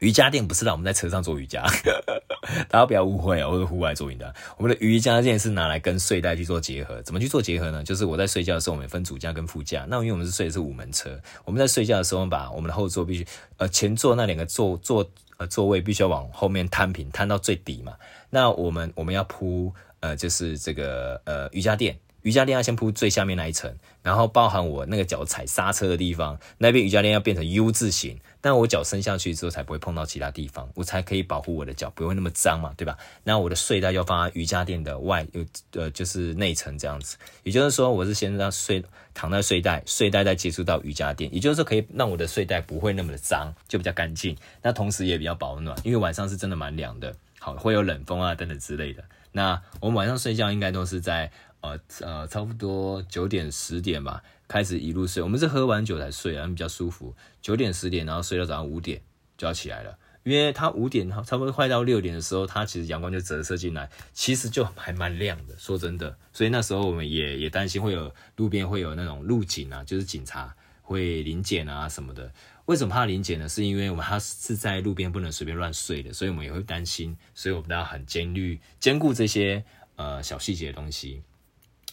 瑜伽垫不是让我们在车上做瑜伽，大家不要误会哦，我是户外做瑜伽。我们的瑜伽垫是拿来跟睡袋去做结合，怎么去做结合呢？就是我在睡觉的时候，我们分主驾跟副驾。那因为我们是睡的是五门车，我们在睡觉的时候，把我们的后座必须呃前座那两个座座呃座位必须要往后面摊平，摊到最底嘛。那我们我们要铺呃就是这个呃瑜伽垫。瑜伽垫要先铺最下面那一层，然后包含我那个脚踩刹车的地方，那边瑜伽垫要变成 U 字形，那我脚伸下去之后才不会碰到其他地方，我才可以保护我的脚不会那么脏嘛，对吧？那我的睡袋要放在瑜伽垫的外，有呃就是内层这样子，也就是说我是先让睡躺在睡袋，睡袋再接触到瑜伽垫，也就是说可以让我的睡袋不会那么的脏，就比较干净，那同时也比较保暖，因为晚上是真的蛮凉的，好会有冷风啊等等之类的。那我们晚上睡觉应该都是在。呃呃，差不多九点十点吧，开始一路睡。我们是喝完酒才睡啊，比较舒服。九点十点，然后睡到早上五点就要起来了，因为它五点差不多快到六点的时候，它其实阳光就折射进来，其实就还蛮亮的。说真的，所以那时候我们也也担心会有路边会有那种路警啊，就是警察会临检啊什么的。为什么怕临检呢？是因为我们他是在路边不能随便乱睡的，所以我们也会担心，所以我们都要很兼虑兼顾这些呃小细节的东西。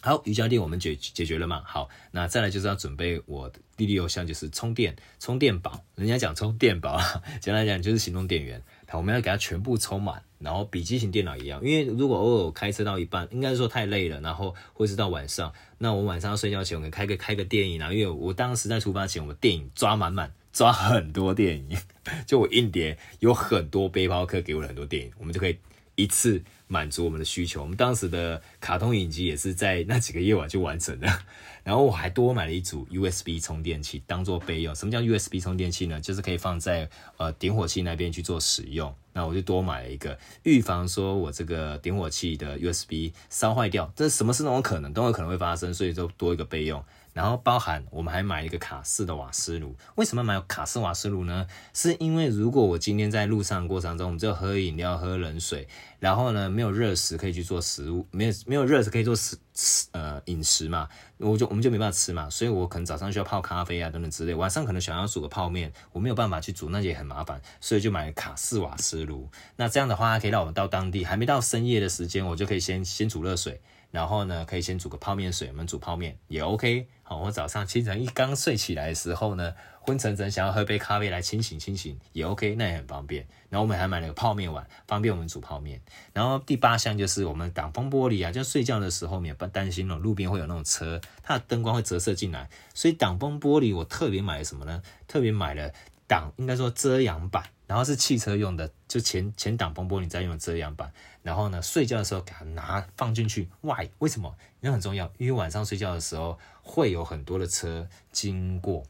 好，瑜伽垫我们解解决了嘛？好，那再来就是要准备我的第六项，就是充电充电宝。人家讲充电宝，简单来讲就是行动电源。好，我们要给它全部充满，然后比机型电脑一样。因为如果偶尔开车到一半，应该是说太累了，然后或是到晚上，那我晚上要睡觉前，我们开个开个电影啊。因为我当时在出发前，我电影抓满满，抓很多电影，就我硬碟有很多背包客给我了很多电影，我们就可以一次。满足我们的需求，我们当时的卡通影集也是在那几个夜晚就完成的。然后我还多买了一组 USB 充电器当做备用。什么叫 USB 充电器呢？就是可以放在呃点火器那边去做使用。那我就多买了一个，预防说我这个点火器的 USB 烧坏掉。这什么是那种可能都有可能会发生，所以就多一个备用。然后包含我们还买一个卡式的瓦斯炉。为什么买卡式瓦斯炉呢？是因为如果我今天在路上过程中，我们就喝饮料、喝冷水，然后呢没有热食可以去做食物，没有没有热食可以做食食呃饮食嘛，我就我们就没办法吃嘛。所以我可能早上需要泡咖啡啊等等之类，晚上可能想要煮个泡面，我没有办法去煮，那也很麻烦，所以就买了卡式瓦斯炉。那这样的话，可以让我们到当地还没到深夜的时间，我就可以先先煮热水。然后呢，可以先煮个泡面水，我们煮泡面也 OK。好，我早上清晨一刚睡起来的时候呢，昏沉沉想要喝杯咖啡来清醒清醒也 OK，那也很方便。然后我们还买了个泡面碗，方便我们煮泡面。然后第八项就是我们挡风玻璃啊，就睡觉的时候免不担心了，路边会有那种车，它的灯光会折射进来，所以挡风玻璃我特别买了什么呢？特别买了挡，应该说遮阳板。然后是汽车用的，就前前挡风玻璃再用遮阳板。然后呢，睡觉的时候给它拿放进去。Why？为什么？因为很重要，因为晚上睡觉的时候会有很多的车经过。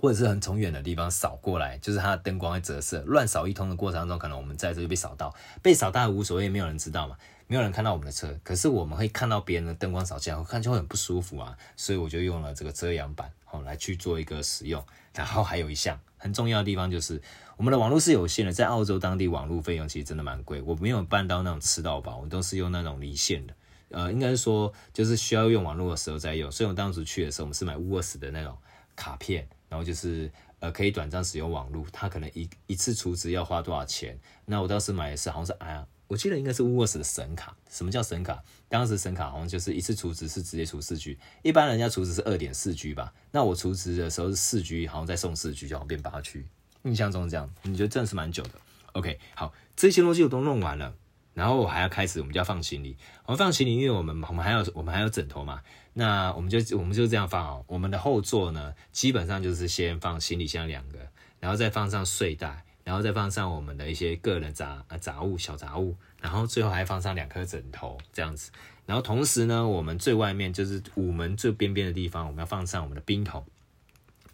或者是很从远的地方扫过来，就是它的灯光会折射，乱扫一通的过程当中，可能我们在这就被扫到，被扫到无所谓，没有人知道嘛，没有人看到我们的车，可是我们会看到别人的灯光扫进来，我看就会很不舒服啊，所以我就用了这个遮阳板，好来去做一个使用。然后还有一项很重要的地方就是，我们的网络是有限的，在澳洲当地网络费用其实真的蛮贵，我没有办到那种吃到饱，我都是用那种离线的。呃，应该是说，就是需要用网络的时候再用。所以我当时去的时候，我们是买 WOS 的那种卡片，然后就是呃可以短暂使用网络。它可能一一次储值要花多少钱？那我当时买的是好像是哎呀，我记得应该是 WOS 的神卡。什么叫神卡？当时神卡好像就是一次储值是直接储四 G，一般人家储值是二点四 G 吧？那我储值的时候是四 G，好像再送四 G，就好像变八 G。印象中这样，你觉得真的是蛮久的？OK，好，这些东西我都弄完了。然后我还要开始，我们就要放行李。我们放行李，因为我们我们还有我们还有枕头嘛。那我们就我们就这样放哦。我们的后座呢，基本上就是先放行李箱两个，然后再放上睡袋，然后再放上我们的一些个人杂啊杂物小杂物，然后最后还放上两颗枕头这样子。然后同时呢，我们最外面就是午门最边边的地方，我们要放上我们的冰桶。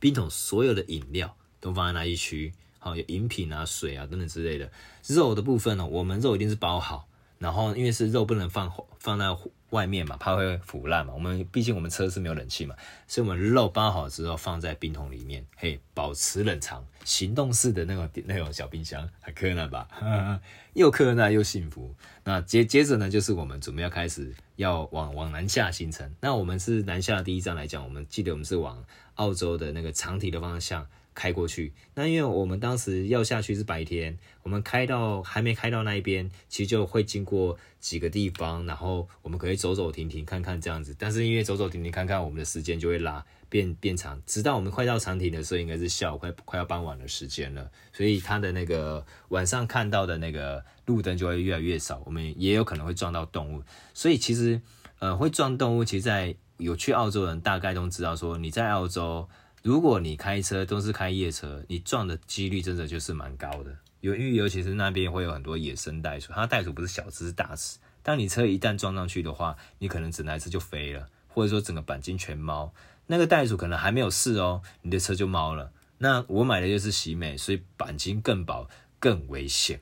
冰桶所有的饮料都放在那一区。好，有饮品啊、水啊等等之类的。肉的部分呢，我们肉一定是包好，然后因为是肉不能放放在外面嘛，怕会腐烂嘛。我们毕竟我们车是没有冷气嘛，所以我们肉包好之后放在冰桶里面，嘿，保持冷藏，行动式的那种那种小冰箱，很可爱吧？又可爱又幸福。那接接着呢，就是我们准备要开始要往往南下行程。那我们是南下第一站来讲，我们记得我们是往澳洲的那个长堤的方向。开过去，那因为我们当时要下去是白天，我们开到还没开到那一边，其实就会经过几个地方，然后我们可以走走停停看看这样子。但是因为走走停停看看，我们的时间就会拉变变长，直到我们快到长亭的时候，应该是下午快快要傍晚的时间了，所以它的那个晚上看到的那个路灯就会越来越少，我们也有可能会撞到动物。所以其实呃会撞动物，其实在有去澳洲的人大概都知道说你在澳洲。如果你开车都是开夜车，你撞的几率真的就是蛮高的。有因为尤其是那边会有很多野生袋鼠，它袋鼠不是小只是大只。当你车一旦撞上去的话，你可能整台车就飞了，或者说整个钣金全猫。那个袋鼠可能还没有事哦，你的车就猫了。那我买的就是喜美，所以钣金更薄，更危险。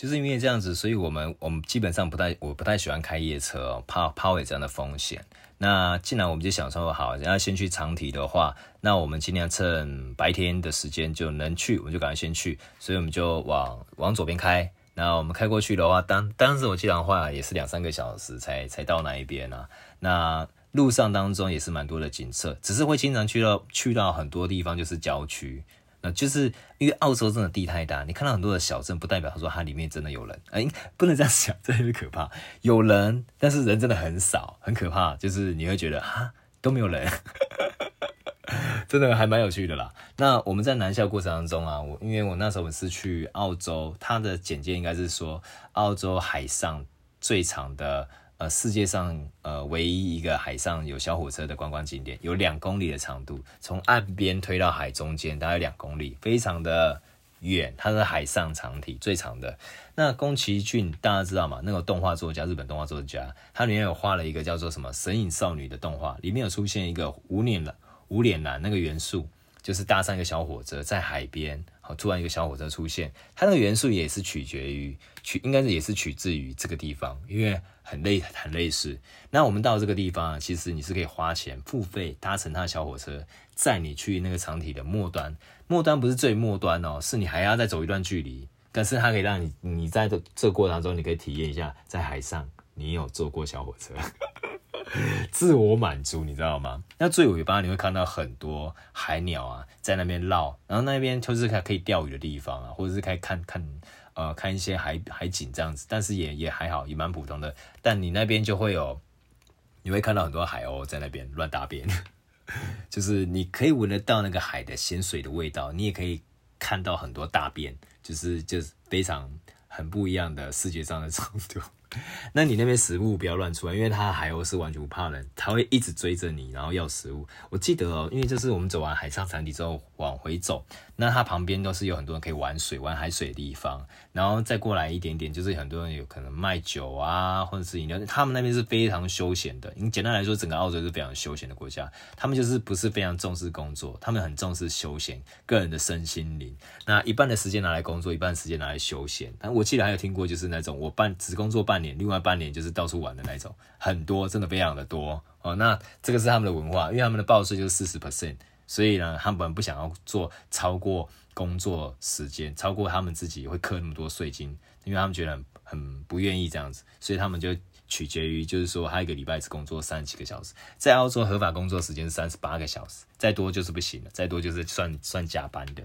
就是因为这样子，所以我们我们基本上不太，我不太喜欢开夜车哦，怕怕有这样的风险。那既然我们就想说好，要先去长堤的话，那我们尽量趁白天的时间就能去，我们就赶快先去。所以我们就往往左边开。那我们开过去的话，当当时我记得的话也是两三个小时才才到那一边啊。那路上当中也是蛮多的景色，只是会经常去到去到很多地方，就是郊区。那就是因为澳洲真的地太大，你看到很多的小镇，不代表他说它里面真的有人。哎、不能这样想，这有点可怕。有人，但是人真的很少，很可怕。就是你会觉得哈都没有人，真的还蛮有趣的啦。那我们在南下过程当中啊，我因为我那时候我是去澳洲，它的简介应该是说澳洲海上最长的。呃，世界上呃唯一一个海上有小火车的观光景点，有两公里的长度，从岸边推到海中间，大概两公里，非常的远。它是海上长体最长的。那宫崎骏大家知道吗？那个动画作家，日本动画作家，他里面有画了一个叫做什么《神隐少女》的动画，里面有出现一个无脸男，无脸男那个元素，就是搭上一个小火车在海边。好突然一个小火车出现，它那个元素也是取决于取，应该是也是取自于这个地方，因为很类很类似。那我们到这个地方，其实你是可以花钱付费搭乘它的小火车，载你去那个长体的末端。末端不是最末端哦，是你还要再走一段距离，但是它可以让你你在这这过程当中，你可以体验一下在海上你有坐过小火车。自我满足，你知道吗？那最尾巴你会看到很多海鸟啊，在那边绕，然后那边就是可以钓鱼的地方啊，或者是可以看看呃看一些海海景这样子，但是也也还好，也蛮普通的。但你那边就会有，你会看到很多海鸥在那边乱大便，就是你可以闻得到那个海的咸水的味道，你也可以看到很多大便，就是就是非常很不一样的视觉上的程度。那你那边食物不要乱出来，因为它海鸥是完全不怕人，它会一直追着你，然后要食物。我记得哦，因为这是我们走完海上长堤之后往回走，那它旁边都是有很多人可以玩水、玩海水的地方，然后再过来一点点，就是很多人有可能卖酒啊，或者是饮料，他们那边是非常休闲的。你简单来说，整个澳洲是非常休闲的国家，他们就是不是非常重视工作，他们很重视休闲，个人的身心灵。那一半的时间拿来工作，一半时间拿来休闲。但我记得还有听过，就是那种我半只工作半年，另外半年就是到处玩的那种，很多，真的非常的多哦。那这个是他们的文化，因为他们的报税就是四十 percent，所以呢，他们不想要做超过工作时间，超过他们自己会扣那么多税金，因为他们觉得很很不愿意这样子，所以他们就取决于就是说，他一个礼拜只工作三十几个小时，在澳洲合法工作时间是三十八个小时，再多就是不行了，再多就是算算加班的。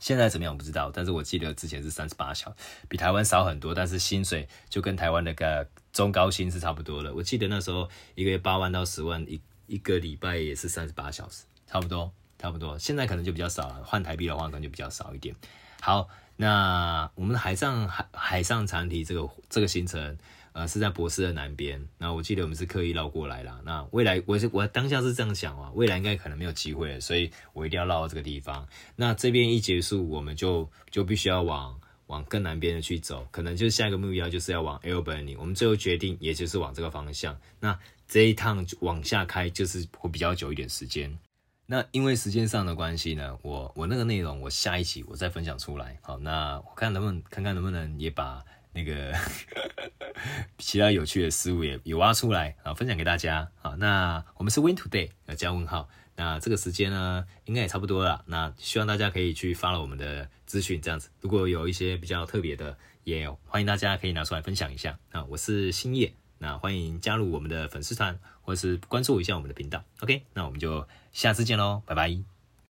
现在怎么样我不知道，但是我记得之前是三十八小时，比台湾少很多，但是薪水就跟台湾那个中高薪是差不多的。我记得那时候一个月八万到十万，一一个礼拜也是三十八小时，差不多差不多。现在可能就比较少了，换台币的话可能就比较少一点。好，那我们海上海海上长堤这个这个行程。呃，是在博斯的南边。那我记得我们是刻意绕过来啦。那未来我是我当下是这样想啊，未来应该可能没有机会了，所以我一定要绕到这个地方。那这边一结束，我们就就必须要往往更南边的去走，可能就下一个目标就是要往 Albany。我们最后决定，也就是往这个方向。那这一趟往下开，就是会比较久一点时间。那因为时间上的关系呢，我我那个内容我下一期我再分享出来。好，那我看能不能看看能不能也把。那个 其他有趣的事物也也挖出来啊，分享给大家。好，那我们是 Win Today 要加问号。那这个时间呢，应该也差不多了。那希望大家可以去发了我们的资讯，这样子。如果有一些比较特别的，也欢迎大家可以拿出来分享一下。啊，我是星夜，那欢迎加入我们的粉丝团，或是关注一下我们的频道。OK，那我们就下次见喽，拜拜。